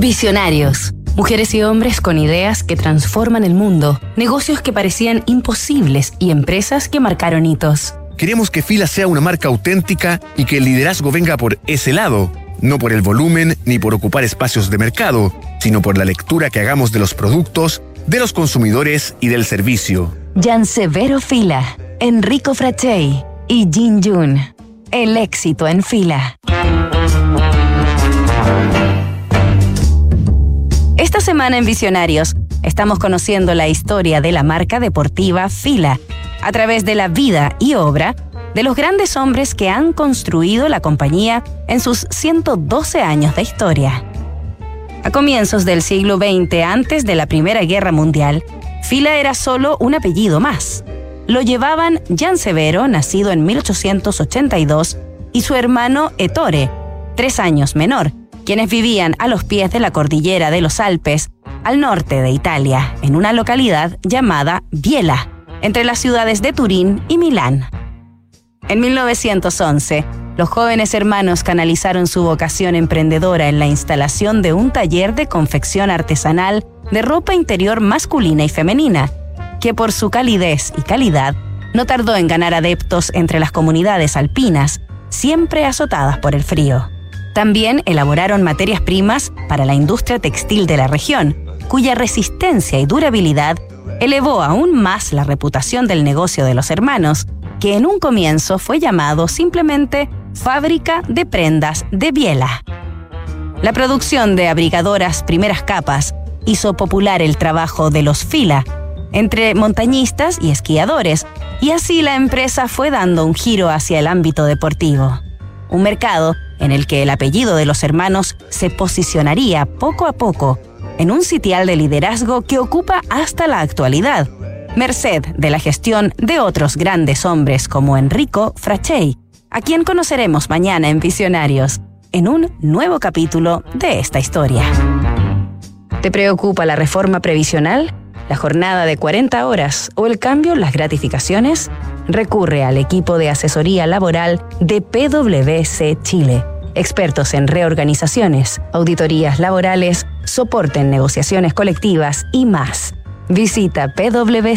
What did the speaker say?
Visionarios. Mujeres y hombres con ideas que transforman el mundo, negocios que parecían imposibles y empresas que marcaron hitos. Queremos que Fila sea una marca auténtica y que el liderazgo venga por ese lado, no por el volumen ni por ocupar espacios de mercado, sino por la lectura que hagamos de los productos, de los consumidores y del servicio. Severo Fila, Enrico Frachey y Jin Jun. El éxito en fila. Semana en Visionarios estamos conociendo la historia de la marca deportiva Fila a través de la vida y obra de los grandes hombres que han construido la compañía en sus 112 años de historia. A comienzos del siglo XX, antes de la Primera Guerra Mundial, Fila era solo un apellido más. Lo llevaban Jan Severo, nacido en 1882, y su hermano Ettore, tres años menor, quienes vivían a los pies de la cordillera de los Alpes, al norte de Italia, en una localidad llamada Biela, entre las ciudades de Turín y Milán. En 1911, los jóvenes hermanos canalizaron su vocación emprendedora en la instalación de un taller de confección artesanal de ropa interior masculina y femenina, que por su calidez y calidad no tardó en ganar adeptos entre las comunidades alpinas, siempre azotadas por el frío. También elaboraron materias primas para la industria textil de la región, cuya resistencia y durabilidad elevó aún más la reputación del negocio de los hermanos, que en un comienzo fue llamado simplemente Fábrica de Prendas de Biela. La producción de abrigadoras primeras capas hizo popular el trabajo de los fila entre montañistas y esquiadores, y así la empresa fue dando un giro hacia el ámbito deportivo. Un mercado en el que el apellido de los hermanos se posicionaría poco a poco en un sitial de liderazgo que ocupa hasta la actualidad, merced de la gestión de otros grandes hombres como Enrico Frachey, a quien conoceremos mañana en Visionarios, en un nuevo capítulo de esta historia. ¿Te preocupa la reforma previsional? ¿La jornada de 40 horas o el cambio en las gratificaciones? Recurre al equipo de asesoría laboral de PwC Chile expertos en reorganizaciones, auditorías laborales, soporte en negociaciones colectivas y más. Visita pwc.cl.